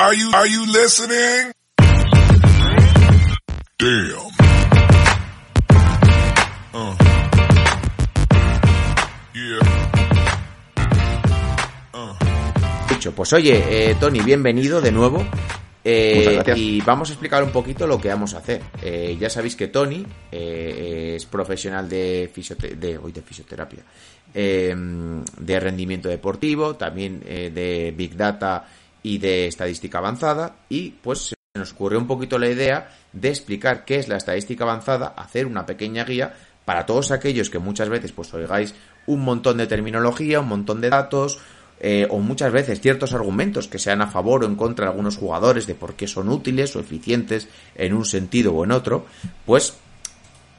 Are you, are you listening? Damn. Uh. Dicho, pues oye, eh, Tony, bienvenido de nuevo. Eh, Muchas gracias. Y vamos a explicar un poquito lo que vamos a hacer. Eh, ya sabéis que Tony eh, es profesional de, fisiote- de, hoy de fisioterapia, eh, de rendimiento deportivo, también eh, de Big Data y de estadística avanzada. Y pues se nos ocurrió un poquito la idea de explicar qué es la estadística avanzada, hacer una pequeña guía para todos aquellos que muchas veces pues oigáis un montón de terminología, un montón de datos, eh, o muchas veces ciertos argumentos que sean a favor o en contra de algunos jugadores de por qué son útiles o eficientes en un sentido o en otro, pues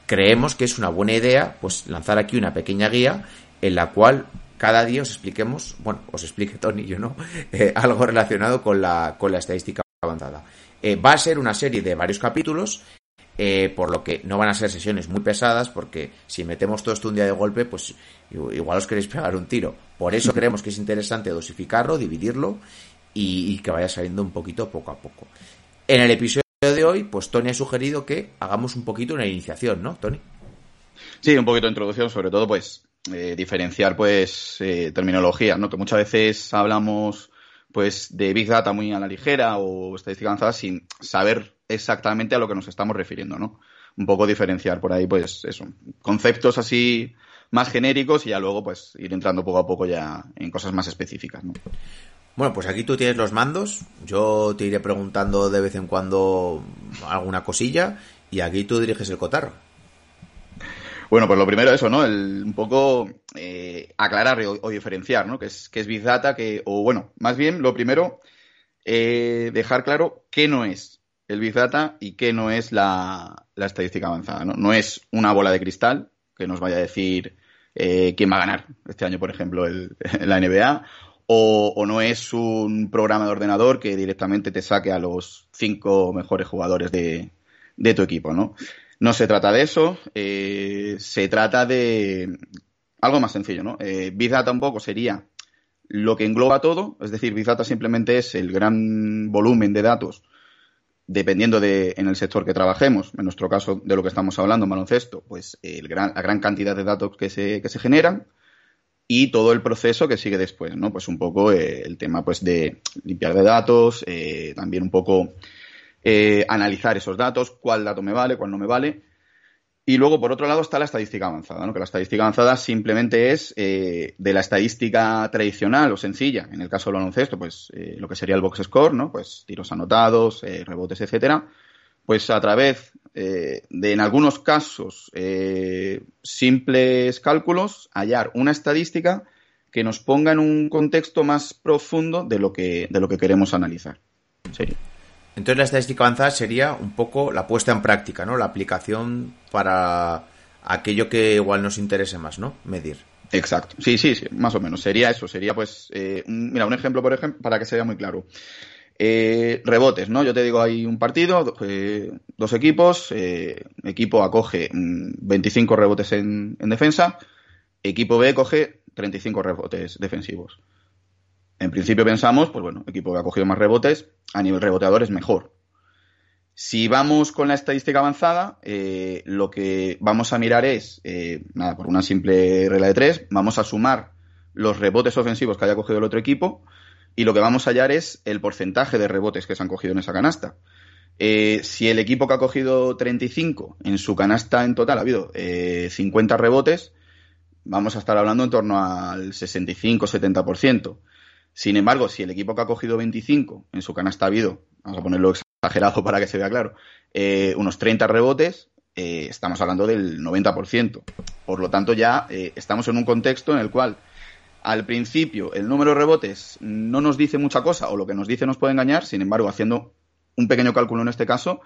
creemos que es una buena idea pues lanzar aquí una pequeña guía en la cual cada día os expliquemos, bueno, os explique Tony, yo no, eh, algo relacionado con la, con la estadística avanzada. Eh, va a ser una serie de varios capítulos eh, por lo que no van a ser sesiones muy pesadas, porque si metemos todo esto un día de golpe, pues igual os queréis pegar un tiro. Por eso creemos que es interesante dosificarlo, dividirlo y, y que vaya saliendo un poquito poco a poco. En el episodio de hoy, pues Tony ha sugerido que hagamos un poquito una iniciación, ¿no, Tony? Sí, un poquito de introducción, sobre todo, pues, eh, diferenciar, pues, eh, terminologías, ¿no? Que muchas veces hablamos, pues, de Big Data muy a la ligera o estadística avanzada sin saber exactamente a lo que nos estamos refiriendo, ¿no? Un poco diferenciar por ahí, pues, eso, conceptos así más genéricos y ya luego, pues, ir entrando poco a poco ya en cosas más específicas, ¿no? Bueno, pues aquí tú tienes los mandos, yo te iré preguntando de vez en cuando alguna cosilla y aquí tú diriges el cotarro. Bueno, pues lo primero eso, ¿no? El, un poco eh, aclarar o, diferenciar, ¿no? Que es, que es Big Data, que, o bueno, más bien lo primero, eh, dejar claro qué no es el Big Data y qué no es la, la estadística avanzada, ¿no? No es una bola de cristal que nos vaya a decir eh, quién va a ganar este año, por ejemplo, el, la NBA, o, o no es un programa de ordenador que directamente te saque a los cinco mejores jugadores de, de tu equipo, ¿no? No se trata de eso, eh, se trata de algo más sencillo, ¿no? Eh, Big Data un poco sería lo que engloba todo, es decir, Big Data simplemente es el gran volumen de datos, dependiendo de en el sector que trabajemos, en nuestro caso de lo que estamos hablando, baloncesto, pues el gran, la gran cantidad de datos que se, que se generan y todo el proceso que sigue después, ¿no? Pues un poco eh, el tema pues de limpiar de datos, también un poco eh, analizar esos datos, cuál dato me vale, cuál no me vale. Y luego, por otro lado, está la estadística avanzada, ¿no? que la estadística avanzada simplemente es eh, de la estadística tradicional o sencilla, en el caso del baloncesto, pues eh, lo que sería el box score, ¿no? pues tiros anotados, eh, rebotes, etcétera, pues a través de, en algunos casos, simples cálculos, hallar una estadística que nos ponga en un contexto más profundo de lo que, de lo que queremos analizar. Sería. Entonces la estadística avanzada sería un poco la puesta en práctica, ¿no? La aplicación para aquello que igual nos interese más, ¿no? Medir. Exacto. Sí, sí, sí, más o menos. Sería eso. Sería, pues, eh, un- mira, un ejemplo, por ejemplo, para que sea muy claro. Eh, rebotes, ¿no? Yo te digo, hay un partido, do- eh, dos equipos, eh, equipo A coge mm, 25 rebotes en, en defensa, equipo B coge 35 rebotes defensivos. En principio pensamos, pues bueno, equipo que ha cogido más rebotes, a nivel reboteador es mejor. Si vamos con la estadística avanzada, eh, lo que vamos a mirar es, eh, nada, por una simple regla de tres, vamos a sumar los rebotes ofensivos que haya cogido el otro equipo y lo que vamos a hallar es el porcentaje de rebotes que se han cogido en esa canasta. Eh, si el equipo que ha cogido 35 en su canasta en total ha habido eh, 50 rebotes, vamos a estar hablando en torno al 65-70%. Sin embargo, si el equipo que ha cogido 25 en su canasta ha habido, vamos a ponerlo exagerado para que se vea claro, eh, unos 30 rebotes, eh, estamos hablando del 90%. Por lo tanto, ya eh, estamos en un contexto en el cual al principio el número de rebotes no nos dice mucha cosa o lo que nos dice nos puede engañar, sin embargo, haciendo un pequeño cálculo en este caso,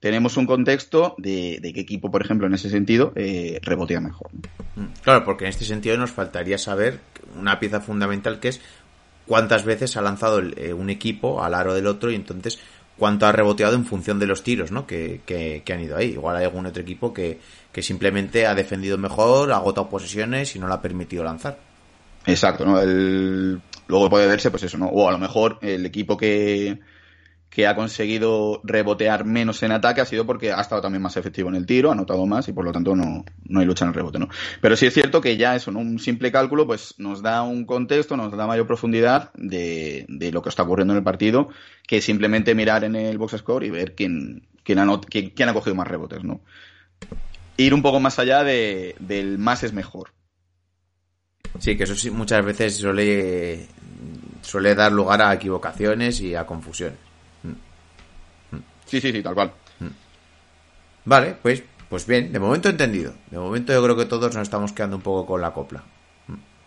tenemos un contexto de, de qué equipo, por ejemplo, en ese sentido, eh, rebotea mejor. Mm, Claro, porque en este sentido nos faltaría saber una pieza fundamental que es cuántas veces ha lanzado el- eh, un equipo al aro del otro y entonces cuánto ha reboteado en función de los tiros ¿no? que, que- que han ido ahí. Igual hay algún otro equipo que, que simplemente ha defendido mejor, ha agotado posesiones y no le ha permitido lanzar. Exacto, ¿no? El- Luego puede verse, pues eso, ¿no? O a lo mejor el equipo que, que ha conseguido rebotear menos en ataque ha sido porque ha estado también más efectivo en el tiro, ha anotado más y por lo tanto no, no hay lucha en el rebote, ¿no? Pero sí es cierto que ya eso, ¿no? un simple cálculo, pues nos da un contexto, nos da mayor profundidad de, de lo que está ocurriendo en el partido, que simplemente mirar en el box score y ver quién, quién, ha, quién, quién ha cogido más rebotes, ¿no? Ir un poco más allá de, del más es mejor. Sí, que eso sí muchas veces suele, suele dar lugar a equivocaciones y a confusiones. Sí, sí, sí, tal cual. Vale, pues, pues bien, de momento entendido. De momento yo creo que todos nos estamos quedando un poco con la copla.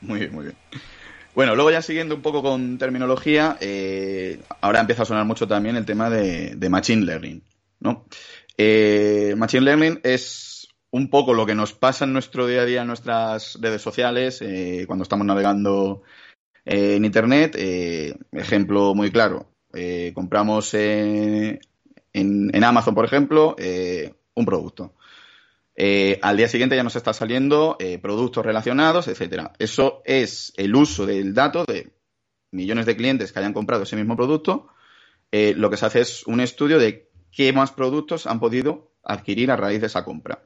Muy bien, muy bien. Bueno, luego ya siguiendo un poco con terminología, eh, ahora empieza a sonar mucho también el tema de, de Machine Learning, ¿no? Eh, machine Learning es un poco lo que nos pasa en nuestro día a día en nuestras redes sociales, eh, cuando estamos navegando eh, en Internet. Ejemplo muy claro, eh, compramos en, Amazon, por ejemplo, un producto. al día siguiente ya nos está saliendo productos relacionados, etcétera. Eso es el uso del dato de millones de clientes que hayan comprado ese mismo producto. lo que se hace es un estudio de qué más productos han podido adquirir a raíz de esa compra.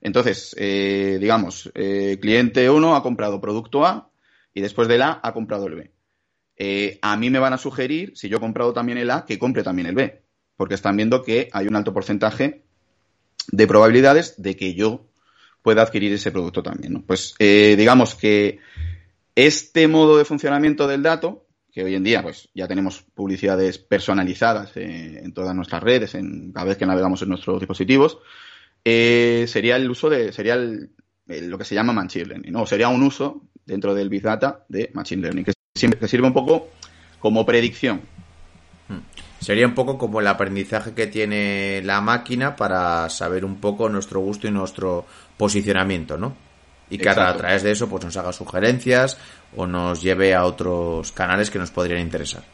Entonces, eh, digamos, eh, cliente 1 ha comprado producto A y después del A ha comprado el B. Eh, a mí me van a sugerir, si yo he comprado también el A, que compre también el B, porque están viendo que hay un alto porcentaje de probabilidades de que yo pueda adquirir ese producto también. Pues eh, digamos que este modo de funcionamiento del dato, que hoy en día pues ya tenemos publicidades personalizadas eh, en todas nuestras redes, en cada vez que navegamos en nuestros dispositivos, eh, sería el uso de, sería el, lo que se llama Machine Learning, ¿no? Sería un uso dentro del Big Data de Machine Learning, que, que sirve un poco como predicción. Sería un poco como el aprendizaje que tiene la máquina para saber un poco nuestro gusto y nuestro posicionamiento, ¿no? Y que Exacto. a través de eso pues nos haga sugerencias o nos lleve a otros canales que nos podrían interesar.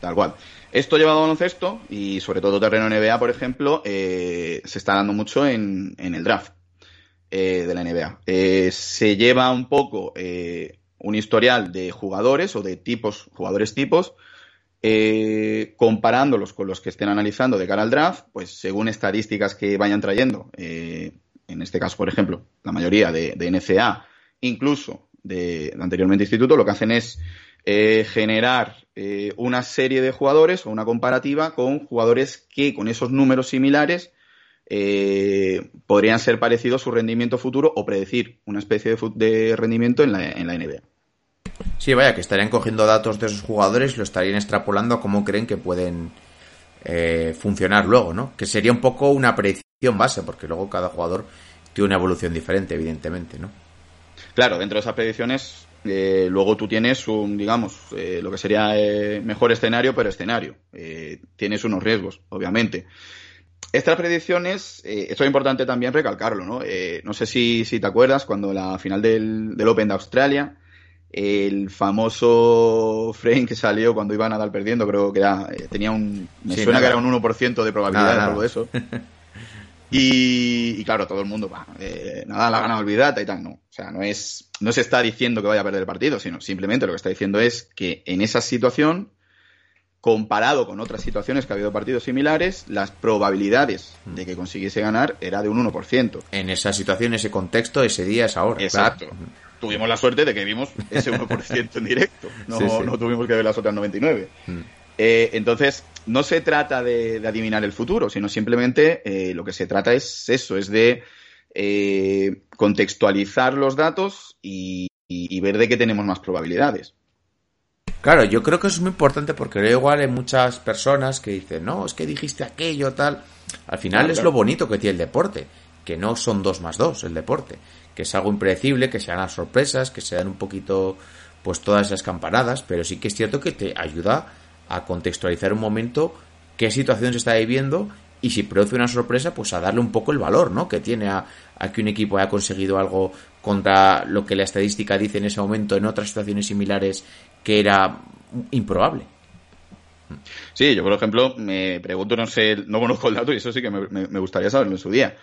Tal cual. Esto llevado a baloncesto y sobre todo terreno NBA, por ejemplo, eh, se está dando mucho en, en el draft eh, de la NBA. Eh, se lleva un poco eh, un historial de jugadores o de tipos, jugadores tipos, eh, comparándolos con los que estén analizando de cara al draft, pues según estadísticas que vayan trayendo, en este caso, por ejemplo, la mayoría de, NCA, incluso de, anteriormente instituto, lo que hacen es eh, generar eh, una serie de jugadores o una comparativa con jugadores que con esos números similares eh, podrían ser parecidos su rendimiento futuro o predecir una especie de, de rendimiento en la, en la, NBA. Sí, vaya, que estarían cogiendo datos de esos jugadores y lo estarían extrapolando a cómo creen que pueden eh, funcionar luego, ¿no? Que sería un poco una predicción base, porque luego cada jugador tiene una evolución diferente, evidentemente, ¿no? Claro, dentro de esas predicciones eh, luego tú tienes un, digamos, eh, lo que sería mejor escenario, pero escenario. Tienes unos riesgos, obviamente. Estas predicciones, eh, esto es importante también recalcarlo, ¿no? no sé si, si, te acuerdas cuando la final del, Open de Australia, el famoso frame que salió cuando iba a Nadal perdiendo, creo que era, tenía un, me sí, suena nada. que era un 1% de probabilidad nada, algo de eso. Y, y, claro, todo el mundo, bah, eh, nada, la gana olvidada y tal, no. O sea, no es, no se está diciendo que vaya a perder el partido, sino simplemente lo que está diciendo es que en esa situación, comparado con otras situaciones que ha habido partidos similares, las probabilidades de que consiguiese ganar era de un 1%. En esa situación, ese contexto, ese día, esa hora. Exacto. Claro. Tuvimos la suerte de que vimos ese 1% en directo. No, sí, sí. no tuvimos que ver las otras 99. Mm. Eh, entonces, no se trata de, de, adivinar el futuro, sino simplemente eh, lo que se trata es eso, es de eh, contextualizar los datos y, y, y, ver de qué tenemos más probabilidades. Claro, yo creo que eso es muy importante porque luego igual hay muchas personas que dicen, no, es que dijiste aquello, tal. Al final claro, es claro. lo bonito que tiene el deporte, que no son dos más dos el deporte, que es algo impredecible, que sean las sorpresas, que sean un poquito, pues todas esas campanadas, pero sí que es cierto que te ayuda a contextualizar un momento qué situación se está viviendo y si produce una sorpresa, pues a darle un poco el valor, ¿no? Que tiene a, a, que un equipo haya conseguido algo contra lo que la estadística dice en ese momento en otras situaciones similares que era improbable. Sí, yo por ejemplo me pregunto, no sé, no conozco el dato y eso sí que me, me, me gustaría saberlo en su día.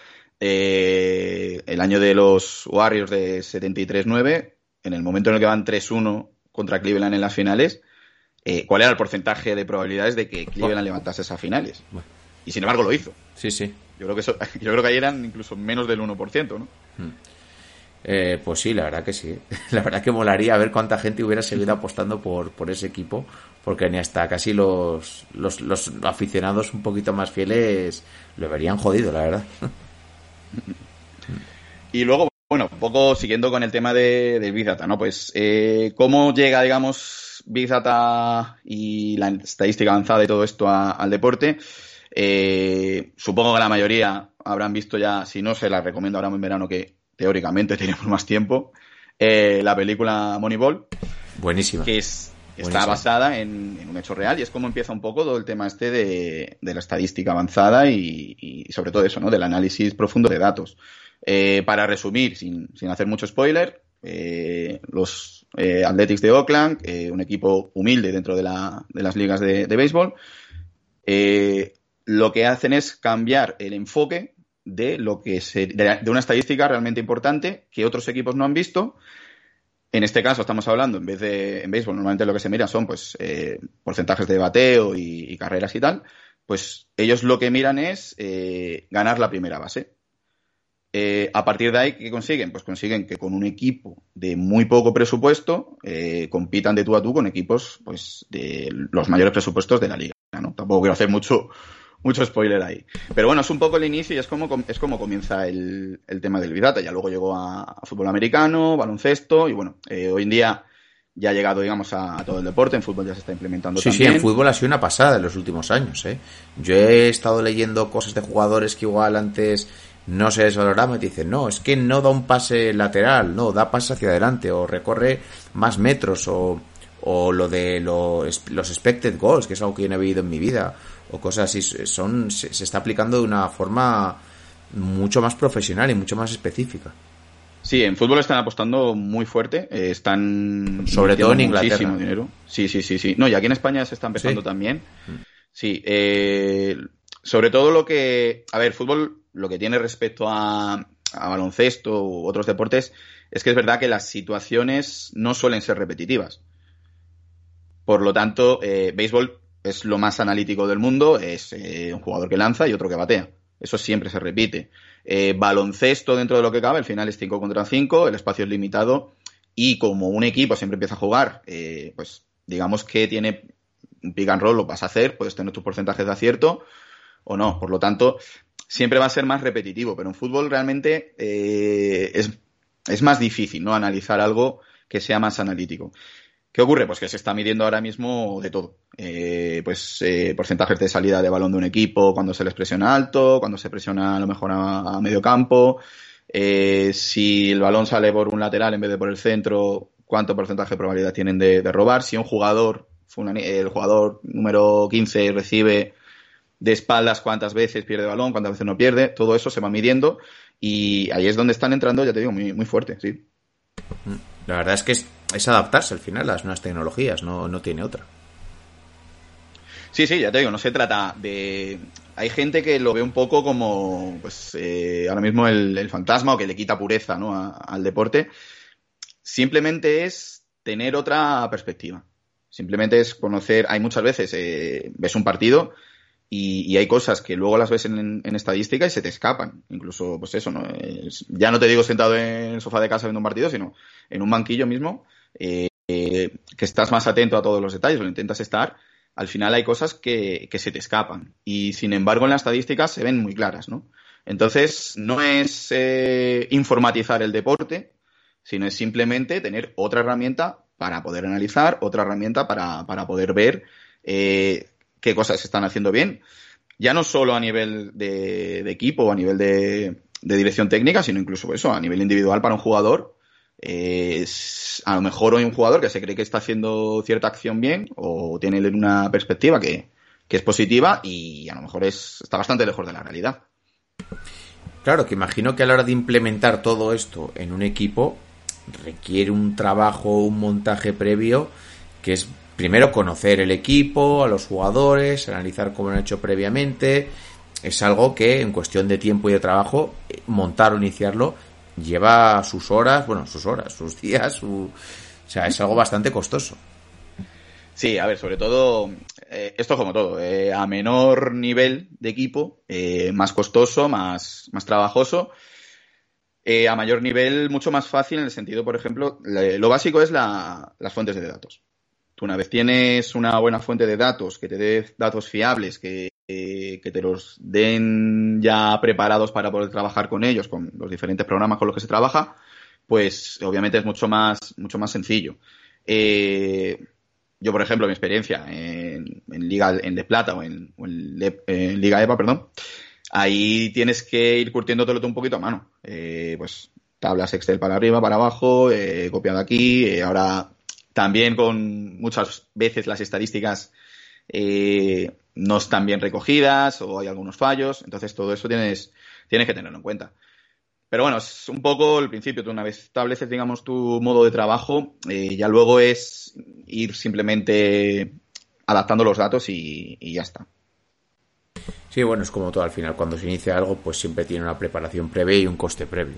Eh, el año de los Warriors de 73-9, en el momento en el que van 3-1 contra Cleveland en las finales, eh, cuál era el porcentaje de probabilidades de que Cleveland levantase esas finales. Y sin embargo lo hizo. Sí, sí. Yo creo que, eso, yo creo que ahí eran incluso menos del 1%, ¿no? Hmm. Eh, pues sí, la verdad que sí. La verdad que molaría ver cuánta gente hubiera seguido apostando por, por ese equipo, porque ni hasta casi los, los, los aficionados un poquito más fieles lo verían jodido, la verdad. Y luego, bueno, un poco siguiendo con el tema de, del Big Data, ¿no? Pues, eh, ¿cómo llega, digamos, Big Data y la estadística avanzada y todo esto al deporte? Eh, supongo que la mayoría habrán visto ya, si no se la recomiendo ahora en verano, que teóricamente tenemos más tiempo, eh, la película Moneyball. Buenísima. Que es, está basada en, un hecho real y es como empieza un poco todo el tema este de, la estadística avanzada y, sobre todo eso, ¿no? Del análisis profundo de datos. Eh, para resumir, sin, hacer mucho spoiler, eh, los Athletics de Oakland, un equipo humilde dentro de, las ligas de, de béisbol, lo que hacen es cambiar el enfoque de lo que se, de, una estadística realmente importante que otros equipos no han visto. En este caso estamos hablando, en vez de en béisbol, normalmente lo que se mira son pues eh, porcentajes de bateo y, carreras y tal. Pues ellos lo que miran es eh, ganar la primera base. Eh, a partir de ahí, ¿qué consiguen? Pues consiguen que con un equipo de muy poco presupuesto compitan de tú a tú con equipos pues de los mayores presupuestos de la liga. ¿no? Tampoco quiero hacer mucho, mucho spoiler ahí. Pero bueno, es un poco el inicio y es como, es como comienza el, tema del Big Ya luego llegó a, fútbol americano, baloncesto y bueno, eh, hoy en día ya ha llegado, digamos, a, todo el deporte. En fútbol ya se está implementando sí, Sí, en fútbol ha sido una pasada en los últimos años. ¿eh? Yo he estado leyendo cosas de jugadores que igual antes no se desvaloraban y te dicen, no, es que no da un pase lateral, no, da pase hacia adelante o recorre más metros o, o lo de los, los expected goals, que es algo que yo no he vivido en mi vida o cosas así. Son, se, está aplicando de una forma mucho más profesional y mucho más específica. Sí, en fútbol están apostando muy fuerte, eh, están sobre todo en Inglaterra. dinero. Sí, sí, sí, sí. No, y aquí en España se está empezando también. Mm. Sí, eh, sobre todo lo que, a ver, fútbol lo que tiene respecto a, a baloncesto u otros deportes es que es verdad que las situaciones no suelen ser repetitivas. Por lo tanto, eh, béisbol es lo más analítico del mundo, es eh, un jugador que lanza y otro que batea. Eso siempre se repite. Eh, baloncesto dentro de lo que cabe, el final es 5 contra 5, el espacio es limitado y como un equipo siempre empieza a jugar, eh, pues digamos que tiene un pick and roll, lo vas a hacer, puedes tener tus porcentajes de acierto o no. Por lo tanto, siempre va a ser más repetitivo, pero en fútbol realmente es, es más difícil, ¿no? Analizar algo que sea más analítico. ¿Qué ocurre? Pues que se está midiendo ahora mismo de todo. Eh, pues eh, porcentajes de salida de balón de un equipo cuando se les presiona alto, cuando se presiona a lo mejor a, medio campo, eh, si el balón sale por un lateral en vez de por el centro, cuánto porcentaje de probabilidad tienen de, robar, si un jugador, el jugador número 15 recibe de espaldas cuántas veces pierde balón, cuántas veces no pierde, todo eso se va midiendo y ahí es donde están entrando, ya te digo, muy, muy fuerte, sí. La verdad es que es, adaptarse al final a las nuevas tecnologías, no, no tiene otra. Sí, sí, ya te digo, no se trata de... Hay gente que lo ve un poco como, pues, eh, ahora mismo el, fantasma o que le quita pureza ¿no? al deporte. Simplemente es tener otra perspectiva. Simplemente es conocer, hay muchas veces, eh, ves un partido y, hay cosas que luego las ves en, estadística y se te escapan. Incluso, pues eso, ¿no? ya no te digo sentado en el sofá de casa viendo un partido, sino en un banquillo mismo, eh, que estás más atento a todos los detalles, lo intentas estar. Al final hay cosas que, se te escapan. Y sin embargo, en las estadísticas se ven muy claras, ¿no? Entonces, no es eh, informatizar el deporte, sino es simplemente tener otra herramienta para poder analizar, otra herramienta para, para poder ver eh, qué cosas se están haciendo bien, ya no solo a nivel de, equipo o a nivel de, dirección técnica, sino incluso eso, a nivel individual para un jugador. a lo mejor hay un jugador que se cree que está haciendo cierta acción bien o tiene una perspectiva que, es positiva y a lo mejor es, está bastante lejos de la realidad. Claro, que imagino que a la hora de implementar todo esto en un equipo requiere un trabajo, un montaje previo que es primero conocer el equipo, a los jugadores, analizar cómo lo han hecho previamente. Es algo que en cuestión de tiempo y de trabajo, eh, montar o iniciarlo lleva sus horas, bueno, sus horas, sus días, su... o sea, es algo bastante costoso. Sí, a ver, sobre todo, eh, esto como todo, eh, a menor nivel de equipo, más costoso, más, más trabajoso, a mayor nivel mucho más fácil en el sentido, por ejemplo, lo básico es la- las fuentes de datos. Tú una vez tienes una buena fuente de datos, que te dé datos fiables, que, eh, que te los den ya preparados para poder trabajar con ellos, con los diferentes programas con los que se trabaja, pues obviamente es mucho más, mucho más sencillo. Eh, yo, por ejemplo, mi experiencia en, en Liga en de Plata o en, Liga EVA, perdón, ahí tienes que ir curtiéndotelo un poquito a mano. Eh, pues tablas Excel para arriba, para abajo, eh, copiado aquí, ahora también con muchas veces las estadísticas eh, no están bien recogidas o hay algunos fallos, entonces todo eso tienes, tienes que tenerlo en cuenta. Pero bueno, es un poco el principio. Tú una vez estableces, digamos, tu modo de trabajo, eh, ya luego es ir simplemente adaptando los datos y, y ya está. Sí, bueno, es como todo al final. Cuando se inicia algo, pues siempre tiene una preparación previa y un coste previo.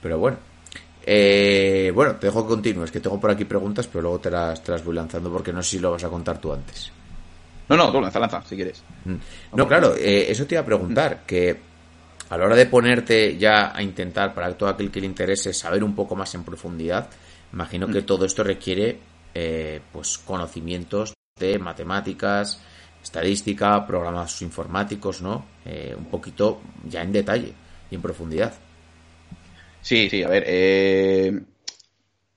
Pero bueno. Eh, bueno, te dejo que continúes, que tengo por aquí preguntas, pero luego te las, te las voy lanzando porque no sé si lo vas a contar tú antes. No, no, tú lanza, lanza, si quieres. Mm. No, claro, eh, eso te iba a preguntar, que a la hora de ponerte ya a intentar, para todo aquel que le interese, saber un poco más en profundidad, imagino que todo esto requiere eh, pues conocimientos de matemáticas, estadística, programas informáticos, ¿no? Eh, un poquito ya en detalle y en profundidad. Sí, sí, a ver. eh,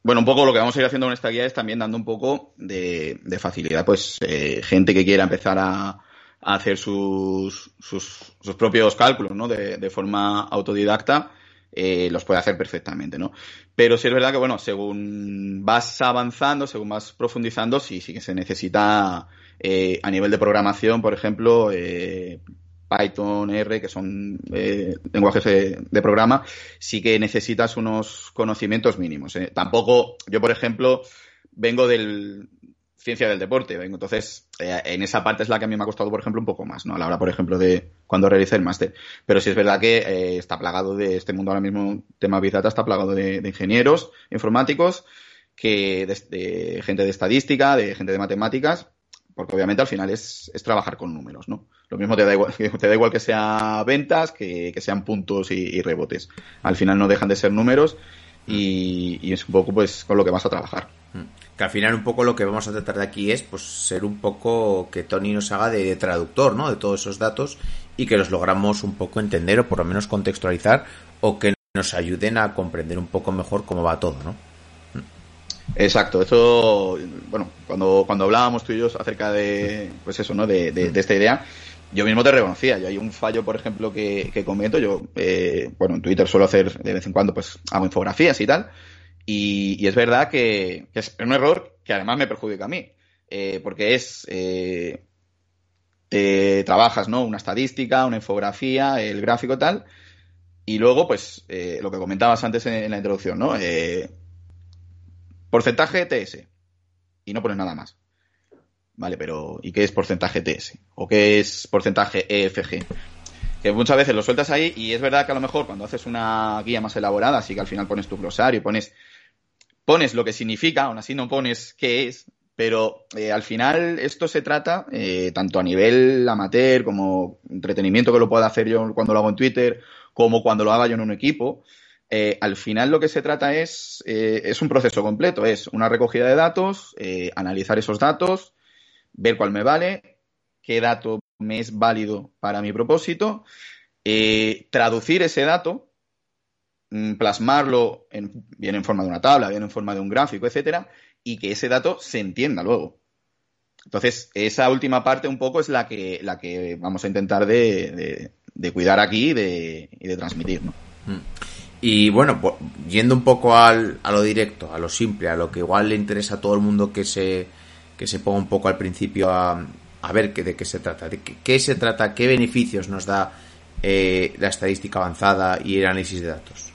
bueno, un poco lo que vamos a ir haciendo con esta guía es también dando un poco de, de facilidad, pues eh, gente que quiera empezar a, a hacer sus, sus, sus propios cálculos, ¿no? De, de forma autodidacta, eh, los puede hacer perfectamente, ¿no? Pero sí es verdad que, bueno, según vas avanzando, según vas profundizando, sí, sí que se necesita eh, a nivel de programación, por ejemplo, eh, Python, R, que son eh, lenguajes de, programa, sí que necesitas unos conocimientos mínimos. ¿eh? Tampoco, yo por ejemplo, vengo del ciencia del deporte, vengo, entonces eh, en esa parte es la que a mí me ha costado, por ejemplo, un poco más, ¿no? A la hora, por ejemplo, de cuando realicé el máster. Pero sí es verdad que eh, está plagado de este mundo ahora mismo, tema Big Data, está plagado de, ingenieros informáticos, que de, de gente de estadística, de gente de matemáticas, porque obviamente al final es, es trabajar con números, ¿no? Lo mismo te da igual, te da igual que sea ventas, que, que sean puntos y, y, rebotes. Al final no dejan de ser números y, y, es un poco pues con lo que vas a trabajar. Que al final un poco lo que vamos a tratar de aquí es pues ser un poco que Tony nos haga de, de traductor, ¿no? De todos esos datos y que los logramos un poco entender o por lo menos contextualizar o que nos ayuden a comprender un poco mejor cómo va todo, ¿no? Exacto, esto, bueno, cuando, cuando hablábamos tú y yo acerca de, pues eso, ¿no? De, de, de esta idea, yo mismo te reconocía. Yo hay un fallo, por ejemplo, que, que cometo. Yo, eh, bueno, en Twitter suelo hacer de vez en cuando, pues, hago infografías y tal. Y, es verdad que, es un error que además me perjudica a mí. Eh, porque es, eh, te trabajas, ¿no? Una estadística, una infografía, el gráfico tal. Y luego, pues, eh, lo que comentabas antes en, en la introducción, ¿no? Porcentaje TS. Y no pones nada más. Vale, pero ¿y qué es porcentaje TS? ¿O qué es porcentaje EFG? Que muchas veces lo sueltas ahí y es verdad que a lo mejor cuando haces una guía más elaborada, así que al final pones tu glosario, pones, pones lo que significa, aún así no pones qué es, pero eh, al final esto se trata, eh, tanto a nivel amateur como entretenimiento que lo pueda hacer yo cuando lo hago en Twitter, como cuando lo haga yo en un equipo, eh, al final lo que se trata es, eh, es un proceso completo, es una recogida de datos, analizar esos datos, ver cuál me vale, qué dato me es válido para mi propósito, eh, traducir ese dato, mm, plasmarlo en, bien en forma de una tabla, bien en forma de un gráfico, etcétera, y que ese dato se entienda luego. Entonces, esa última parte un poco es la que, la que vamos a intentar de, de, cuidar aquí y de, y de transmitir, ¿no? Mm. Y bueno, pues, yendo un poco al, a lo directo, a lo simple, a lo que igual le interesa a todo el mundo que se, que se ponga un poco al principio a, a ver qué, de qué se trata, de qué, qué, se trata, qué beneficios nos da eh, la estadística avanzada y el análisis de datos.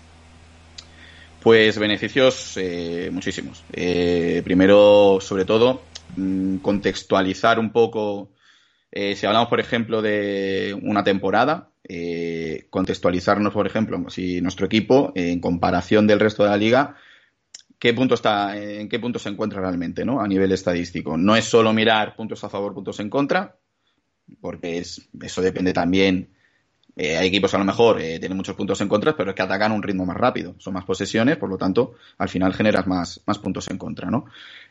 Pues beneficios eh, muchísimos. Eh, primero, sobre todo, mmm, contextualizar un poco, eh, si hablamos, por ejemplo, de una temporada, contextualizarnos, por ejemplo, si nuestro equipo, en comparación del resto de la liga, qué punto está, en qué punto se encuentra realmente, ¿no? A nivel estadístico. No es solo mirar puntos a favor, puntos en contra, porque es, eso depende también. Eh, hay equipos a lo mejor eh, tienen muchos puntos en contra, pero es que atacan un ritmo más rápido. Son más posesiones, por lo tanto, al final generas más, más puntos en contra, ¿no?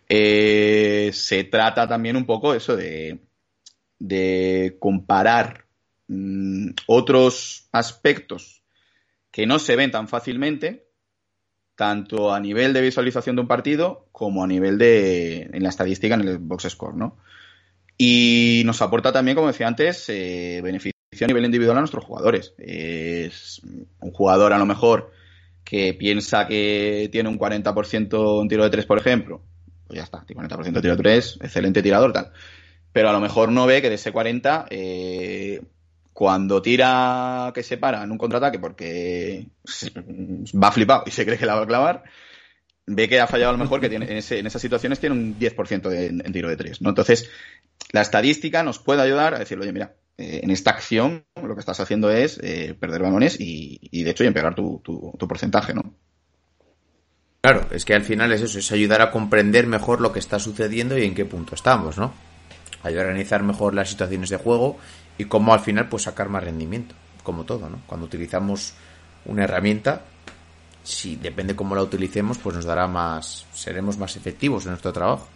Eh, se trata también un poco eso de, de comparar mm, otros aspectos que no se ven tan fácilmente tanto a nivel de visualización de un partido como a nivel de en la estadística en el box score, ¿no? Y nos aporta también, como decía antes, eh, beneficio a nivel individual a nuestros jugadores. Es un jugador a lo mejor que piensa que tiene un 40% en tiro de tres, por ejemplo, pues ya está, 40% de tiro de tres, excelente tirador, tal. Pero a lo mejor no ve que de ese 40 eh, cuando tira que se para en un contraataque porque va flipado y se cree que la va a clavar, ve que ha fallado a lo mejor que tiene, en, ese, en esas situaciones tiene un 10% de, en, tiro de tres, ¿no? Entonces, la estadística nos puede ayudar a decirle, oye, mira, eh, en esta acción lo que estás haciendo es eh, perder balones y, y, de hecho y empeorar tu, tu, porcentaje, ¿no? Claro, es que al final es eso, es ayudar a comprender mejor lo que está sucediendo y en qué punto estamos, ¿no? Ayudar a organizar mejor las situaciones de juego y cómo al final pues sacar más rendimiento, como todo, ¿no? Cuando utilizamos una herramienta, si depende cómo la utilicemos, pues nos dará más, seremos más efectivos en nuestro trabajo.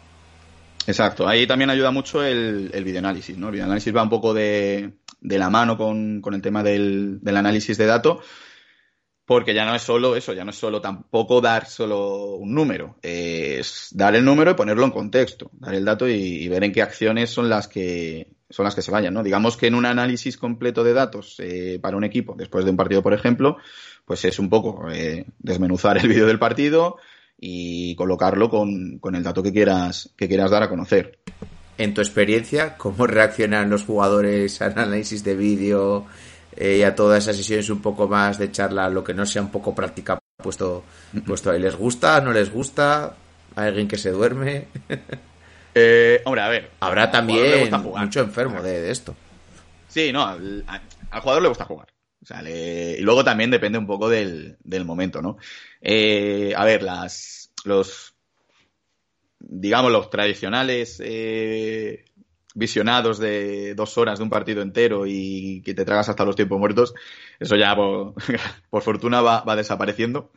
Exacto, ahí también ayuda mucho el, el videoanálisis, ¿no? El videoanálisis va un poco de, de la mano con, con el tema del, del, análisis de datos, porque ya no es solo eso, ya no es solo tampoco dar solo un número, es dar el número y ponerlo en contexto, dar el dato y, y ver en qué acciones son las que, son las que se vayan, ¿no? Digamos que en un análisis completo de datos eh, para un equipo, después de un partido, por ejemplo, pues es un poco eh, desmenuzar el vídeo del partido y colocarlo con, con, el dato que quieras, que quieras dar a conocer. En tu experiencia, ¿cómo reaccionan los jugadores al análisis de vídeo eh, y a todas esas sesiones un poco más de charla, lo que no sea un poco práctica puesto, puesto ahí? ¿Les gusta? ¿No les gusta? ¿Hay alguien que se duerme? Eh, hombre, a ver. Habrá también mucho enfermo de, de, esto. Sí, no, al, al, jugador le gusta jugar. O sea, le, y luego también depende un poco del, del momento, ¿no? Eh, a ver, las, los, digamos, los tradicionales eh, visionados de dos horas de un partido entero y que te tragas hasta los tiempos muertos, eso ya por, por fortuna va, va desapareciendo.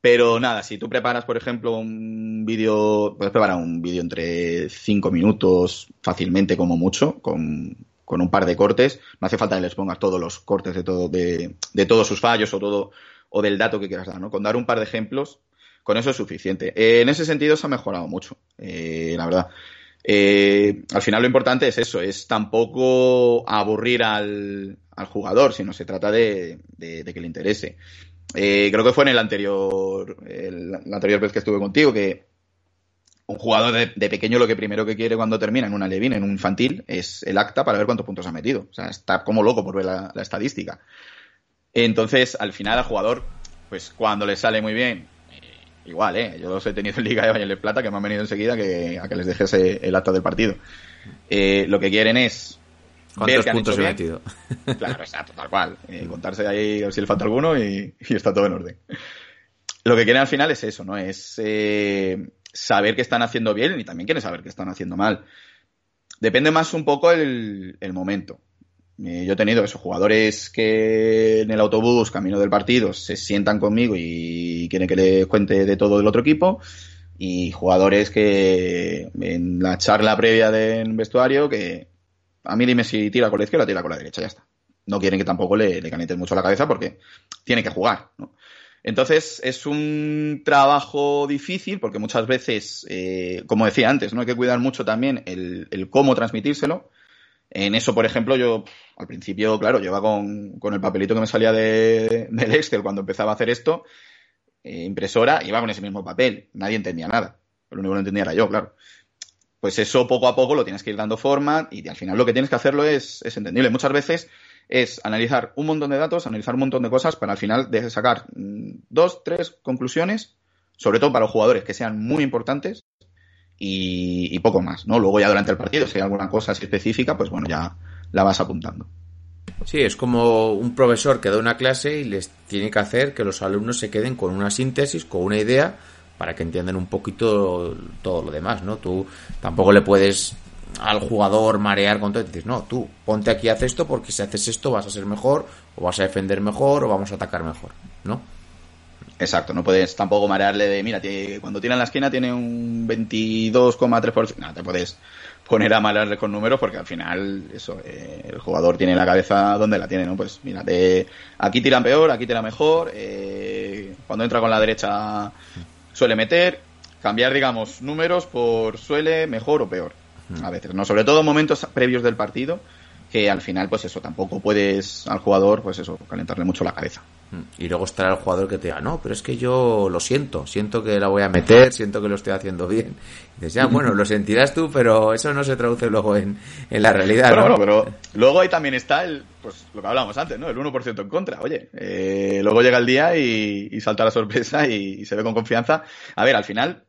Pero nada, si tú preparas, por ejemplo, un vídeo, puedes preparar un vídeo entre 5 minutos fácilmente como mucho, con, con, un par de cortes. No hace falta que les pongas todos los cortes de, todo, de, de, todos sus fallos o todo o del dato que quieras dar, ¿no? Con dar un par de ejemplos, con eso es suficiente. Eh, en ese sentido se ha mejorado mucho, eh, la verdad. Eh, al final lo importante es eso, es tampoco aburrir al, al jugador, sino se trata de, de, de que le interese. Eh, creo que fue en el anterior, la anterior vez que estuve contigo, que un jugador de, pequeño lo que primero que quiere cuando termina en una Levin, en un infantil, es el acta para ver cuántos puntos ha metido. O sea, está como loco por ver la, estadística. Entonces, al final, al jugador, pues cuando le sale muy bien, eh, igual, ¿eh? Yo los he tenido en Liga de Valle de Plata que me han venido enseguida que, a que les dejese el acta del partido. Eh, lo que quieren es ¿Cuántos puntos he metido? Claro, exacto, tal cual. Eh, contarse ahí si le falta alguno y, y, está todo en orden. Lo que quieren al final es eso, ¿no? Es eh, saber que están haciendo bien y también quieren saber que están haciendo mal. Depende más un poco el, el momento. Eh, yo he tenido esos jugadores que en el autobús, camino del partido, se sientan conmigo y quieren que les cuente de todo el otro equipo. Y jugadores que en la charla previa del vestuario que a mí dime si tira con la izquierda tira con la derecha, ya está. No quieren que tampoco le, le mucho la cabeza porque tiene que jugar, ¿no? Entonces es un trabajo difícil porque muchas veces, eh, como decía antes, no hay que cuidar mucho también el, cómo transmitírselo. En eso, por ejemplo, yo al principio, claro, yo iba con, con el papelito que me salía de, del Excel cuando empezaba a hacer esto, eh, impresora, iba con ese mismo papel. Nadie entendía nada. Lo único que no entendía era yo, claro pues eso poco a poco lo tienes que ir dando forma y al final lo que tienes que hacerlo es, es entendible. Muchas veces es analizar un montón de datos, analizar un montón de cosas para al final de sacar dos, tres conclusiones, sobre todo para los jugadores que sean muy importantes y, poco más, ¿no? Luego ya durante el partido, si hay alguna cosa específica, pues bueno, ya la vas apuntando. Sí, es como un profesor que da una clase y les tiene que hacer que los alumnos se queden con una síntesis, con una idea para que entiendan un poquito todo lo demás, ¿no? Tú tampoco le puedes al jugador marear con todo y dices, no, tú ponte aquí, haz esto porque si haces esto vas a ser mejor o vas a defender mejor o vamos a atacar mejor, ¿no? Exacto, no puedes tampoco marearle de, mira, cuando tiene en la esquina tiene un 22,3%. No, te puedes poner a marearle con números porque al final, eso, eh, el jugador tiene la cabeza donde la tiene, ¿no? Pues mira, aquí tiran peor, aquí tira mejor. Eh, cuando entra con la derecha suele meter. Cambiar, digamos, números por suele mejor o peor. A veces, ¿no? Sobre todo en momentos previos del partido que al final, pues eso, tampoco puedes al jugador, pues eso, calentarle mucho la cabeza. Y luego estará el jugador que te diga, no, pero es que yo lo siento, siento que la voy a meter, siento que lo estoy haciendo bien. Y dices, ya, bueno, lo sentirás tú, pero eso no se traduce luego en, la realidad. Bueno, pero luego ahí también está el, pues lo que hablábamos antes, ¿no? El 1% en contra. Oye, eh, luego llega el día y, salta la sorpresa y, se ve con confianza. A ver, al final,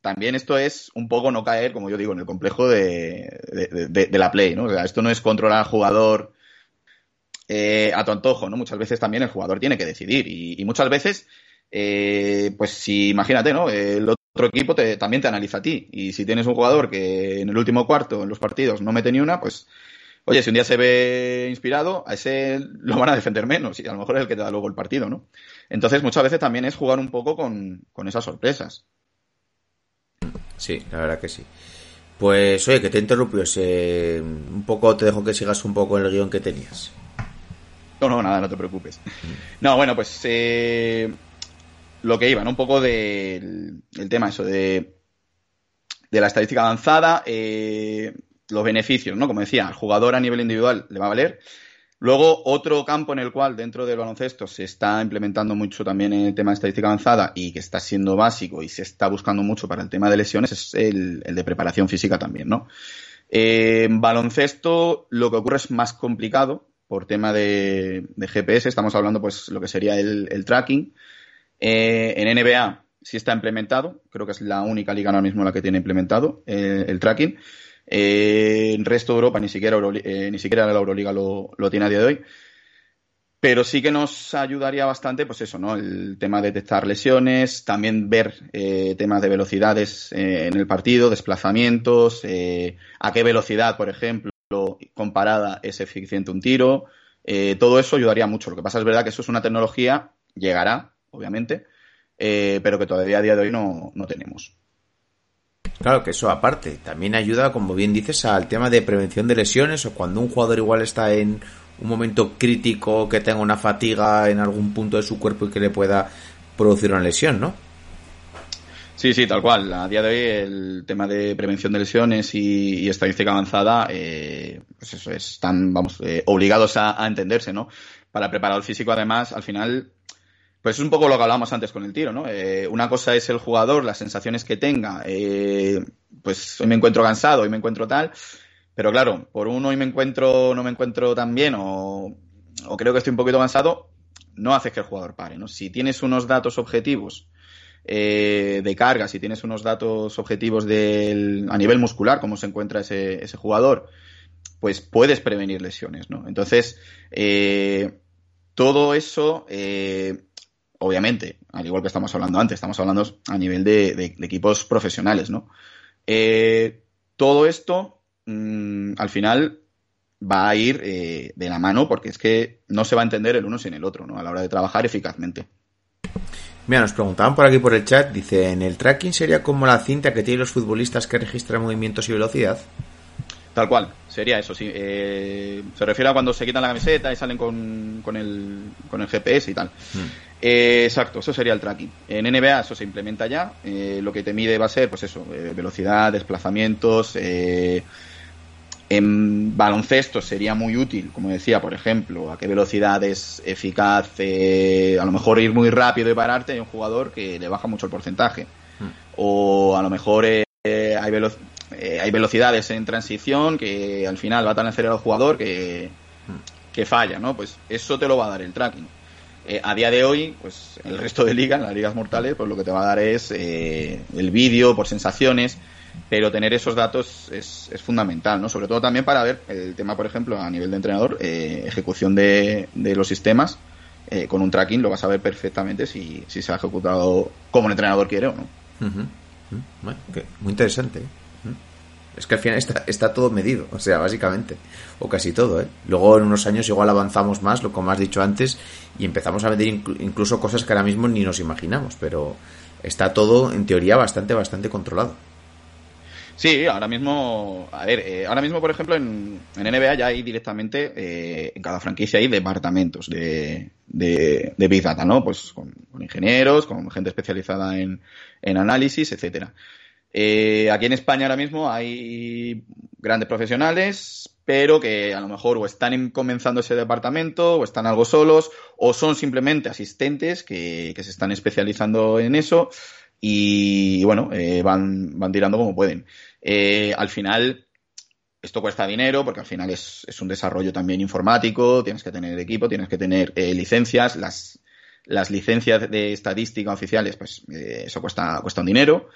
también esto es un poco no caer, como yo digo, en el complejo de, la play, ¿no? O sea, esto no es controlar al jugador eh, a tu antojo, ¿no? Muchas veces también el jugador tiene que decidir y, muchas veces, eh, pues si imagínate, ¿no? El otro equipo también te analiza a ti y si tienes un jugador que en el último cuarto, en los partidos, no mete ni una, pues oye, si un día se ve inspirado, a ese lo van a defender menos y a lo mejor es el que te da luego el partido, ¿no? Entonces, muchas veces también es jugar un poco con, con esas sorpresas. Sí, la verdad que sí. Pues oye, que te interrumpió ese... un poco, te dejo que sigas un poco en el guion que tenías. No, no, nada, no te preocupes. No, bueno, pues eh, lo que iba, ¿no? Un poco del el tema eso de, de la estadística avanzada, eh, los beneficios, ¿no? Como decía, al jugador a nivel individual le va a valer, Luego, otro campo en el cual dentro del baloncesto se está implementando mucho también el tema de estadística avanzada y que está siendo básico y se está buscando mucho para el tema de lesiones es el, de preparación física también, ¿no? en baloncesto lo que ocurre es más complicado por tema de, GPS, estamos hablando pues lo que sería el, tracking. Eh, en NBA sí está implementado, creo que es la única liga ahora mismo la que tiene implementado eh, el tracking. Eh, en resto de Europa ni siquiera, eh, ni siquiera la Euroliga lo, tiene a día de hoy. Pero sí que nos ayudaría bastante, pues eso, ¿no? El tema de detectar lesiones, también ver temas de velocidades en el partido, desplazamientos, a qué velocidad, por ejemplo, comparada es eficiente un tiro. todo eso ayudaría mucho. Lo que pasa es verdad que eso es una tecnología, llegará, obviamente, pero que todavía a día de hoy no tenemos. Claro que eso aparte, también ayuda, como bien dices, al tema de prevención de lesiones o cuando un jugador igual está en un momento crítico, que tenga una fatiga en algún punto de su cuerpo y que le pueda producir una lesión, ¿no? Sí, sí, tal cual. A día de hoy el tema de prevención de lesiones y, estadística avanzada, eh, pues eso, están, vamos, eh, obligados a, entenderse, ¿no? Para preparar el físico, además, al final pues es un poco lo que hablábamos antes con el tiro, ¿no? Eh, una cosa es el jugador, las sensaciones que tenga, eh, pues hoy me encuentro cansado, hoy me encuentro tal, pero claro, por uno hoy me encuentro, no me encuentro tan bien o, creo que estoy un poquito cansado, no haces que el jugador pare, ¿no? Si tienes unos datos objetivos eh, de carga, si tienes unos datos objetivos del, a nivel muscular, cómo se encuentra ese, jugador, pues puedes prevenir lesiones, ¿no? Entonces, todo eso obviamente, al igual que estamos hablando antes, estamos hablando a nivel de, equipos profesionales, ¿no? Eh, todo esto, mm, al final, va a ir eh, de la mano porque es que no se va a entender el uno sin el otro, ¿no? A la hora de trabajar eficazmente. Mira, nos preguntaban por aquí por el chat, dice, ¿en el tracking sería como la cinta que tienen los futbolistas que registran movimientos y velocidad? Tal cual, sería eso, sí. Eh, se refiere a cuando se quitan la camiseta y salen con, con, el, con el GPS y tal. Hmm. Eh, exacto, eso sería el tracking. En NBA eso se implementa ya. Eh, lo que te mide va a ser, pues eso, velocidad, desplazamientos. En baloncesto sería muy útil, como decía, por ejemplo, a qué velocidad es eficaz, a lo mejor ir muy rápido y pararte hay un jugador que le baja mucho el porcentaje. Hmm. O a lo mejor hay velocidad eh, hay velocidades en transición que al final va tan acelerado el jugador que, que falla, ¿no? Pues eso te lo va a dar el tracking. Eh, a día de hoy, pues el resto de ligas, las ligas mortales, pues lo que te va a dar es eh, el vídeo por sensaciones, pero tener esos datos es, es, fundamental, ¿no? Sobre todo también para ver el tema, por ejemplo, a nivel de entrenador, ejecución de, de, los sistemas, con un tracking lo vas a ver perfectamente si, si se ha ejecutado como el entrenador quiere o no. Muy interesante. ¿eh? Es que al final está, está, todo medido, o sea, básicamente, o casi todo, ¿eh? Luego en unos años igual avanzamos más, lo como has dicho antes, y empezamos a medir incluso cosas que ahora mismo ni nos imaginamos, pero está todo, en teoría, bastante, bastante controlado. Sí, ahora mismo, a ver, eh, ahora mismo, por ejemplo, en, NBA ya hay directamente, eh, en cada franquicia hay departamentos de, de, Big Data, ¿no? Pues con, ingenieros, con gente especializada en, en análisis, etcétera. Eh, aquí en España ahora mismo hay grandes profesionales, pero que a lo mejor o están comenzando ese departamento, o están algo solos, o son simplemente asistentes que, que se están especializando en eso y bueno, eh, van, van tirando como pueden. Eh, al final, esto cuesta dinero porque al final es, un desarrollo también informático, tienes que tener equipo, tienes que tener eh, licencias, las, las licencias de estadística oficiales, pues eh, eso cuesta, cuesta un dinero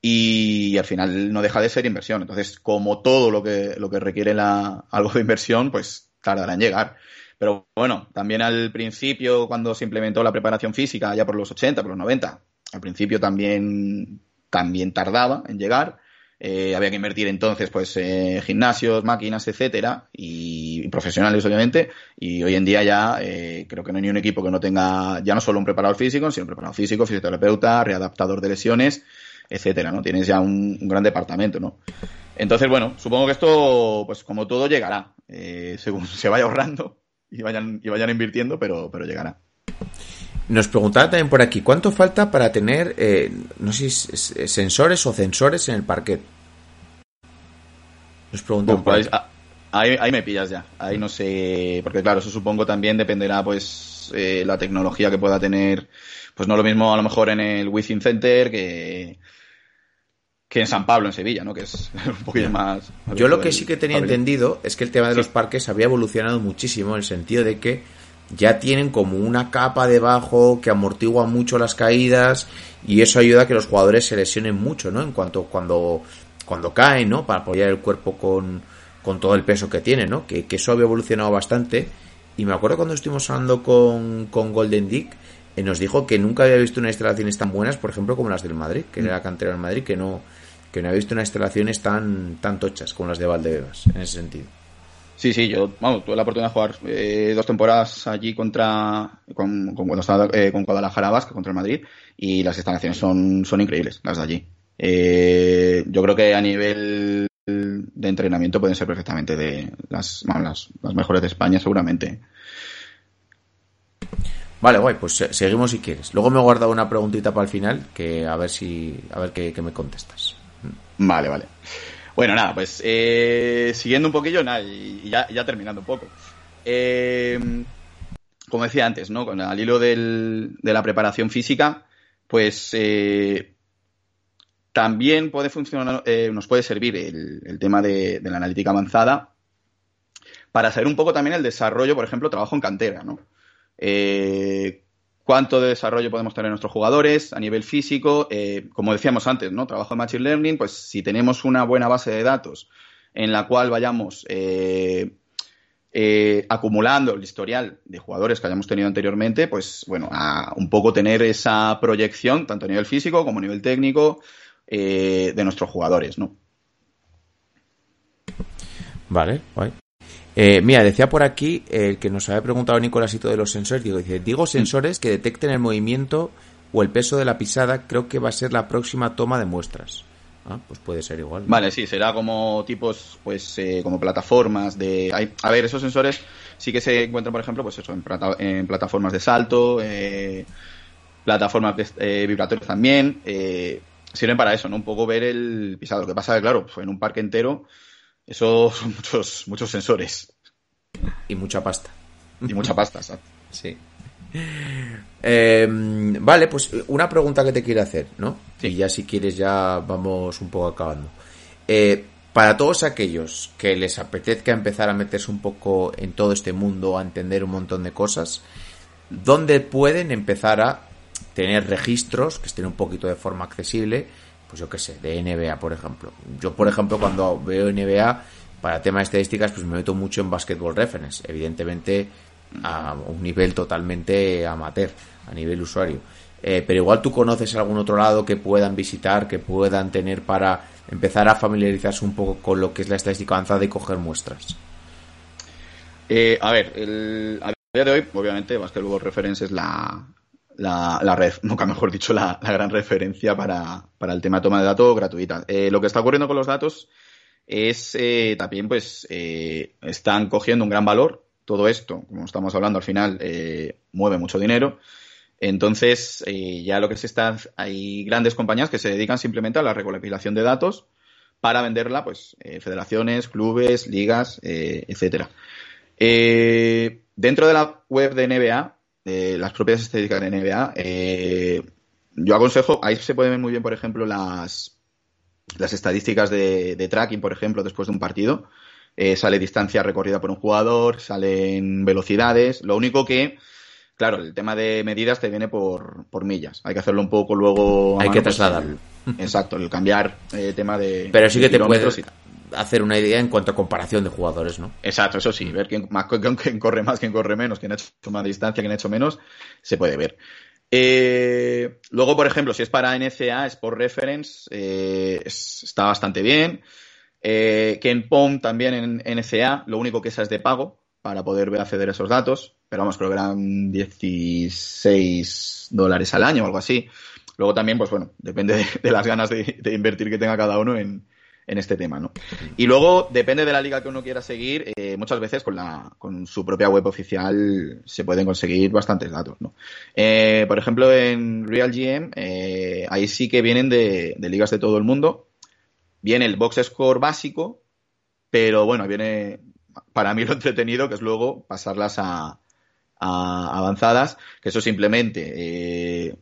y al final no deja de ser inversión. Entonces, como todo lo que, lo que requiere algo de inversión, pues tardará en llegar. Pero bueno, también al principio, cuando se implementó la preparación física, ya por los 80, por los 90, al principio también, también tardaba en llegar. Eh, había que invertir entonces, pues, eh, gimnasios, máquinas, etcétera, y, profesionales, obviamente. Y hoy en día ya eh, creo que no hay ni un equipo que no tenga ya no solo un preparador físico, sino un preparador físico, fisioterapeuta, readaptador de lesiones, etcétera, ¿no? Tienes ya un, un gran departamento, ¿no? Entonces, bueno, supongo que esto, pues, como todo, llegará, eh, según se vaya ahorrando y vayan, y vayan invirtiendo, pero, pero llegará. Nos preguntaba también por aquí, ¿cuánto falta para tener, eh, no sé si sensores o sensores en el parquet? Nos preguntan pues ahí, ahí, me pillas ya. Ahí no sé, porque claro, eso supongo también dependerá pues eh, la tecnología que pueda tener, pues no lo mismo a lo mejor en el Within Center que que en San Pablo, en Sevilla, ¿no? Que es un poquito más... Yo lo que sí que tenía entendido es que el tema de los parques había evolucionado muchísimo en el sentido de que ya tienen como una capa debajo que amortigua mucho las caídas y eso ayuda a que los jugadores se lesionen mucho, ¿no? En cuanto cuando, cuando caen, ¿no? Para apoyar el cuerpo con, con todo el peso que tiene, ¿no? Que, eso había evolucionado bastante. Y me acuerdo cuando estuvimos hablando con, con Golden Dick, eh, nos dijo que nunca había visto unas instalaciones tan buenas, por ejemplo, como las del Madrid, que era la cantera del Madrid, que no, que no había visto unas instalaciones tan, tan tochas como las de Valdebebas, en ese sentido. Sí, sí, yo vamos, tuve la oportunidad de jugar eh, dos temporadas allí contra con, cuando estaba eh, con Guadalajara Vasca contra el Madrid y las instalaciones son, son increíbles, las de allí. Eh, yo creo que a nivel de entrenamiento pueden ser perfectamente de las, las, las mejores de España, seguramente. Vale, guay, pues seguimos si quieres. Luego me he guardado una preguntita para el final que a ver si a ver qué, qué me contestas. Vale, vale. Bueno, nada, pues eh, siguiendo un poquillo, nada, y, ya, ya, terminando un poco. Eh, como decía antes, ¿no? Con al hilo del, de la preparación física, pues eh, también puede funcionar, eh, nos puede servir el, tema de, de, la analítica avanzada para saber un poco también el desarrollo, por ejemplo, trabajo en cantera, ¿no? Eh, cuánto de desarrollo podemos tener nuestros jugadores a nivel físico. Eh, como decíamos antes, ¿no? Trabajo de Machine Learning, pues si tenemos una buena base de datos en la cual vayamos eh, eh, acumulando el historial de jugadores que hayamos tenido anteriormente, pues bueno, a un poco tener esa proyección, tanto a nivel físico como a nivel técnico, de nuestros jugadores, ¿no? Vale, guay. Eh, mira, decía por aquí el que nos había preguntado Nicolásito de los sensores. Digo, dice, digo sensores que detecten el movimiento o el peso de la pisada. Creo que va a ser la próxima toma de muestras. Ah, pues puede ser igual. Vale, sí, será como tipos, pues, eh, como plataformas de. a ver, esos sensores sí que se encuentran, por ejemplo, pues eso, en, en plataformas de salto, eh, plataformas eh, vibratorias también. Eh, sirven para eso, ¿no? Un poco ver el pisado. Lo que pasa es que, claro, pues en un parque entero eso son muchos, muchos sensores. Y mucha pasta. Y mucha pasta, exacto. Sí. Eh, vale, pues una pregunta que te quiero hacer, ¿no? Sí. Y ya si quieres ya vamos un poco acabando. Eh, para todos aquellos que les apetezca empezar a meterse un poco en todo este mundo, a entender un montón de cosas, ¿dónde pueden empezar a tener registros que estén un poquito de forma accesible? pues yo qué sé, de NBA, por ejemplo. Yo, por ejemplo, cuando veo NBA, para temas de estadísticas, pues me meto mucho en Basketball Reference, evidentemente a un nivel totalmente amateur, a nivel usuario. Eh, pero igual tú conoces algún otro lado que puedan visitar, que puedan tener para empezar a familiarizarse un poco con lo que es la estadística avanzada y coger muestras. Eh, a ver, el, a día de hoy, obviamente, Basketball Reference es la, la, red, nunca mejor dicho, la, gran referencia para, para, el tema toma de datos gratuita. Eh, lo que está ocurriendo con los datos es eh, también, pues, eh, están cogiendo un gran valor. Todo esto, como estamos hablando, al final eh, mueve mucho dinero. Entonces, eh, ya lo que se está, hay grandes compañías que se dedican simplemente a la recopilación de datos para venderla, pues, eh, federaciones, clubes, ligas, eh, etcétera. Dentro de la web de NBA, las propias estadísticas de NBA, yo aconsejo, ahí se pueden ver muy bien, por ejemplo, las, las estadísticas de, de tracking, por ejemplo, después de un partido. Eh, sale distancia recorrida por un jugador, salen velocidades. Lo único que, claro, el tema de medidas te viene por, por millas. Hay que hacerlo un poco luego. Hay que trasladarlo. Pues, el, exacto, el cambiar eh, tema de. Pero sí que te puedes hacer una idea en cuanto a comparación de jugadores, ¿no? Exacto, eso sí, ver quién, más, quién corre más, quién corre menos, quién ha hecho más distancia, quién ha hecho menos, se puede ver. Eh, luego, por ejemplo, si es para NCA, Sport Reference, eh, es, está bastante bien. Eh, Ken Pom también en NCA, lo único que esa es de pago para poder acceder a esos datos, pero vamos, creo que eran 16 dólares al año o algo así. Luego también, pues bueno, depende de, de las ganas de, de, invertir que tenga cada uno en, en este tema, ¿no? Y luego, depende de la liga que uno quiera seguir, eh, muchas veces con, la, con su propia web oficial se pueden conseguir bastantes datos, ¿no? Eh, por ejemplo, en Real GM, eh, ahí sí que vienen de, de, ligas de todo el mundo. Viene el box score básico, pero bueno, viene para mí lo entretenido, que es luego pasarlas a, a avanzadas, que eso simplemente eh,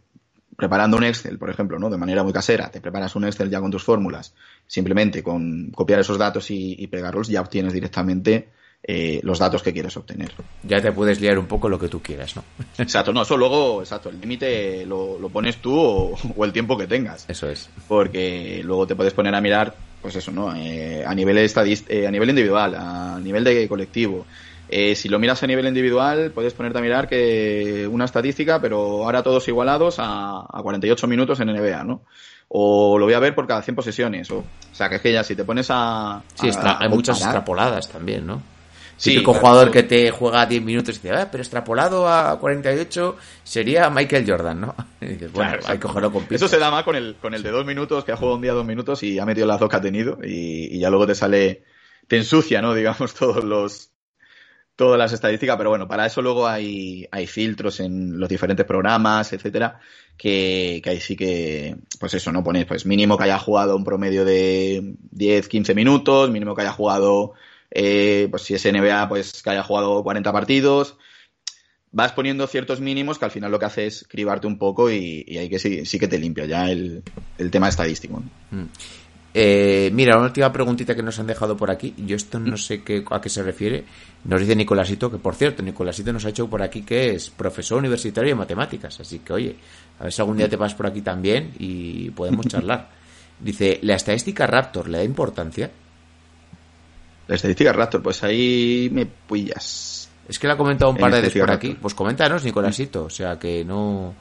preparando un Excel, por ejemplo, ¿no? De manera muy casera, te preparas un Excel ya con tus fórmulas, simplemente con copiar esos datos y, y pegarlos, ya obtienes directamente eh, los datos que quieres obtener. Ya te puedes liar un poco lo que tú quieras, ¿no? Exacto, no, eso luego, exacto, el límite lo, lo, pones tú o, o, el tiempo que tengas. Eso es. Porque luego te puedes poner a mirar, pues eso, ¿no? Eh, a nivel eh, a nivel individual, a nivel de colectivo. Eh, si lo miras a nivel individual, puedes ponerte a mirar que una estadística, pero ahora todos igualados a, a 48 minutos en NBA, ¿no? O lo voy a ver por cada 100 posesiones. O, o sea, que es que ya si te pones a... Sí, extra, a hay muchas extrapoladas también, ¿no? Sí, Típico claro, jugador que te juega 10 minutos y dice, ah, pero extrapolado a 48 sería Michael Jordan, ¿no? Y dices, bueno, claro, hay que cogerlo con Eso se da más con el, con el de dos minutos, que ha jugado un día dos minutos y ha metido las dos que ha tenido y, y ya luego te sale, te ensucia, ¿no? Digamos, todos los, todas las estadísticas, pero bueno, para eso luego hay, hay filtros en los diferentes programas, etcétera, que, que ahí sí que, pues eso, ¿no? Pones, pues mínimo que haya jugado un promedio de 10, 15 minutos, mínimo que haya jugado, eh, pues si es NBA, pues que haya jugado 40 partidos. Vas poniendo ciertos mínimos que al final lo que hace es cribarte un poco y, y ahí que sí, sí que te limpia ya el, el tema estadístico. ¿no? Mm. Eh, mira, una última preguntita que nos han dejado por aquí. Yo esto no sé qué, a qué se refiere. Nos dice Nicolásito, que por cierto, Nicolásito nos ha hecho por aquí que es profesor universitario de matemáticas. Así que, oye, a ver si algún día te vas por aquí también y podemos charlar. Dice, ¿la estadística Raptor le da importancia? La estadística Raptor, pues ahí me pillas. Es que la ha comentado un par de veces por aquí. Pues coméntanos, Nicolásito. O sea, que no...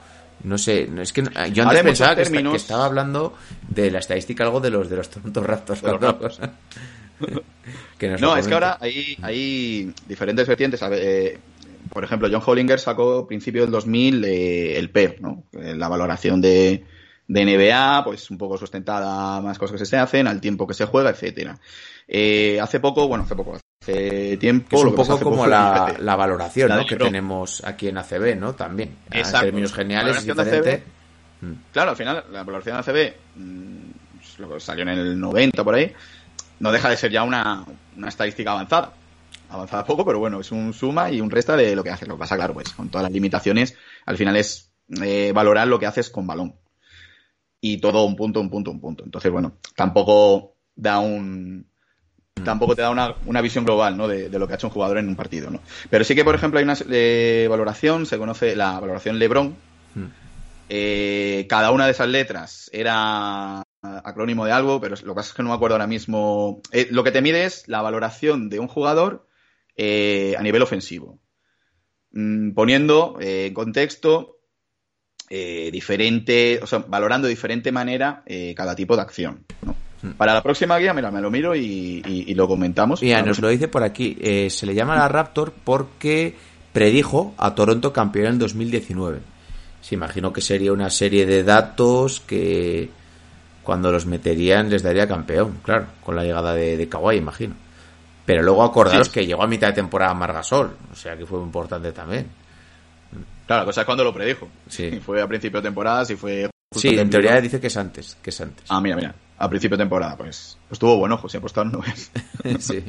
No sé, es que yo antes pensaba que, términos... que, estaba hablando de la estadística algo de los de los tontos raptors. que no, es que ahora hay, hay diferentes vertientes. Eh, por ejemplo, John Hollinger sacó a principio del 2000 eh, el PER, ¿no? Eh, la valoración de, de NBA, pues un poco sustentada más cosas que se hacen, al tiempo que se juega, etcétera. Eh, hace poco, bueno, hace poco, hace tiempo. Es un poco como la, la, valoración la ¿no? que tenemos aquí en ACB, ¿no? También. Exacto. En términos geniales es diferente. ACB, mm. Claro, al final, la valoración de ACB mm, salió en el 90 por ahí. No deja de ser ya una, una estadística avanzada. Avanzada poco, pero bueno, es un suma y un resta de lo que haces. Lo que pasa, claro, pues con todas las limitaciones, al final es eh, valorar lo que haces con balón. Y todo un punto, un punto, un punto. Entonces, bueno, tampoco da un, tampoco te da una, una visión global ¿no? de, de, lo que ha hecho un jugador en un partido. ¿no? Pero sí que, por ejemplo, hay una eh, valoración, se conoce la valoración Lebron. Hmm. Eh, cada una de esas letras era acrónimo de algo, pero lo que pasa es que no me acuerdo ahora mismo. Eh, lo que te mide es la valoración de un jugador eh, a nivel ofensivo. Mm, poniendo en contexto diferente, o sea, valorando de diferente manera cada tipo de acción. ¿no? Para la próxima guía, mira, me lo miro y, y- y lo comentamos. Mira, nos lo dice por aquí. eh, se le llama la Raptor porque predijo a Toronto campeón en 2019. Se imagino que sería una serie de datos que cuando los meterían les daría campeón, claro, con la llegada de, de Kawhi, imagino. Pero luego acordaros Sí. que llegó a mitad de temporada Margasol, o sea que fue muy importante también. Claro, la cosa es cuando lo predijo. Sí. Si fue a principio de temporada, si fue... justo Sí, en teoría dice que es antes, que es antes. Ah, mira, mira. A principio de temporada, pues, pues tuvo buen ojo, se ha apostado nubes. sí.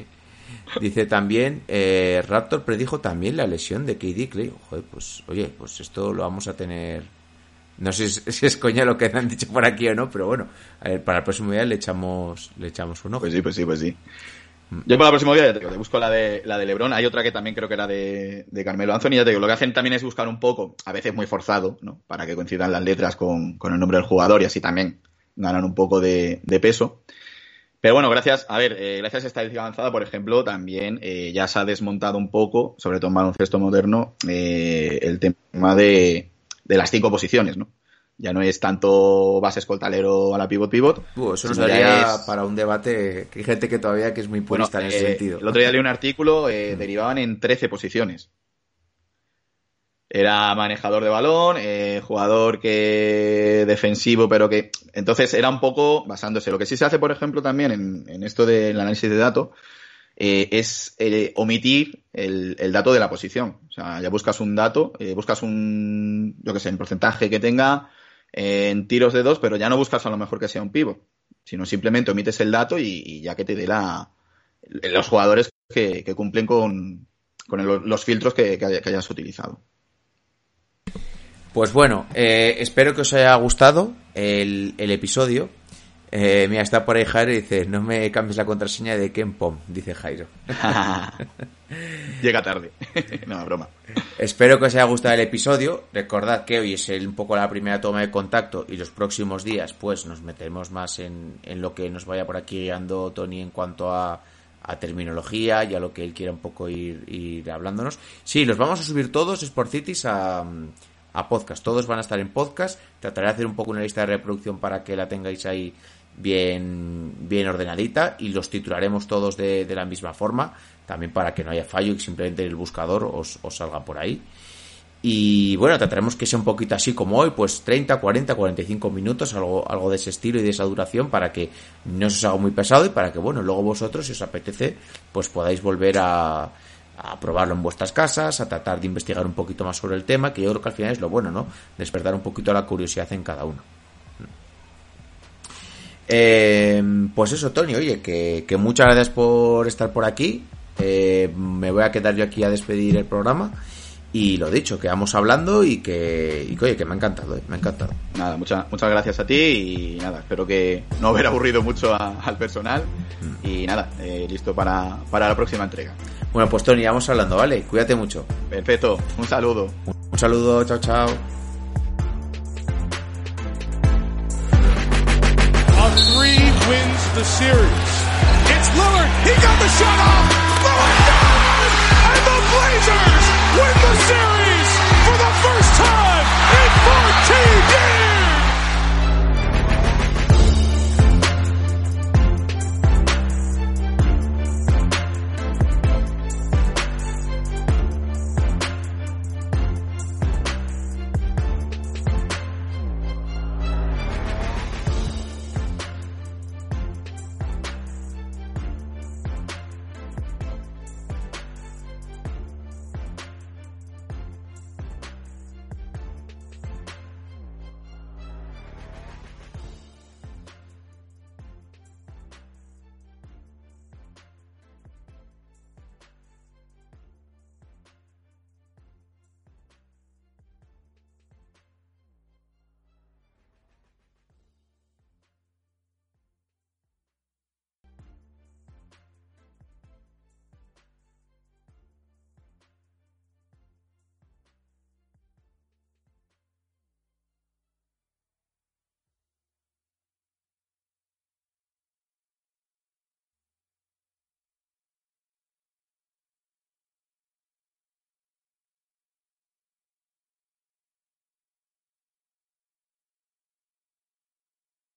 Dice también, eh, Raptor predijo también la lesión de KD Clay. Joder, pues, oye, pues esto lo vamos a tener. No sé si es, si es coña lo que han dicho por aquí o no, pero bueno, a ver, para el próximo día le echamos, le echamos un ojo. Pues sí, pues sí, pues sí. Yo para el próximo día ya te, digo, te busco la de, la de Lebron. Hay otra que también creo que era de, de Carmelo Anthony. Ya te digo, lo que hacen también es buscar un poco, a veces muy forzado, ¿no? Para que coincidan las letras con, con el nombre del jugador y así también ganan un poco de, de peso. Pero bueno, gracias, a ver, eh, gracias a estadística avanzada, por ejemplo, también eh, ya se ha desmontado un poco, sobre todo en baloncesto moderno, eh, el tema de, de las cinco posiciones, ¿no? Ya no es tanto base escoltalero a la pivot pivot. Uh, eso nos daría es- para un debate que hay gente que todavía que es muy bueno, purista en ese eh, sentido. El otro día leí un artículo, derivaban en 13 posiciones. Era manejador de balón, eh, jugador que defensivo, pero que. Entonces era un poco basándose. Lo que sí se hace, por ejemplo, también en, esto del análisis de datos, eh, es eh, omitir el, dato de la posición. O sea, ya buscas un dato, buscas un, yo qué sé, un porcentaje que tenga en tiros de dos, pero ya no buscas a lo mejor que sea un pivot, sino simplemente omites el dato y, ya que te dé la, los jugadores que, que cumplen con, con los filtros que, que que hayas utilizado. Pues bueno, eh, espero que os haya gustado el, el episodio. Eh, mira, está por ahí Jairo y dice, no me cambies la contraseña de Ken Pom, dice Jairo. Llega tarde. no, broma. Espero que os haya gustado el episodio. Recordad que hoy es el- un poco la primera toma de contacto y los próximos días pues nos meteremos más en, en lo que nos vaya por aquí guiando Tony en cuanto a, a terminología y a lo que él quiera un poco ir, ir hablándonos. Sí, los vamos a subir todos, Sport Cities, a, a podcast. Todos van a estar en podcast. Trataré de hacer un poco una lista de reproducción para que la tengáis ahí bien, bien ordenadita y los titularemos todos de, la misma forma, también para que no haya fallo y simplemente el buscador os, os salga por ahí. Y bueno, trataremos que sea un poquito así como hoy, pues 30, 40, 45 minutos, algo, algo de ese estilo y de esa duración para que no se os haga muy pesado y para que, bueno, luego vosotros, si os apetece, pues podáis volver a, a probarlo en vuestras casas, a tratar de investigar un poquito más sobre el tema, que yo creo que al final es lo bueno, ¿no? Despertar un poquito la curiosidad en cada uno. Eh, pues eso, Tony, oye, que, que muchas gracias por estar por aquí. Eh, me voy a quedar yo aquí a despedir el programa. Y lo dicho, que vamos hablando y que, y que, oye, que me ha encantado, eh, me ha encantado. Nada, muchas muchas gracias a ti y nada, espero que no haber aburrido mucho a- al personal. Y nada, eh, listo para, para la próxima entrega. Bueno, pues Tony, vamos hablando, ¿vale? Cuídate mucho. Perfecto, un saludo. Un saludo, chao, chao. A three wins the series. It's Lillard. He got the shot off.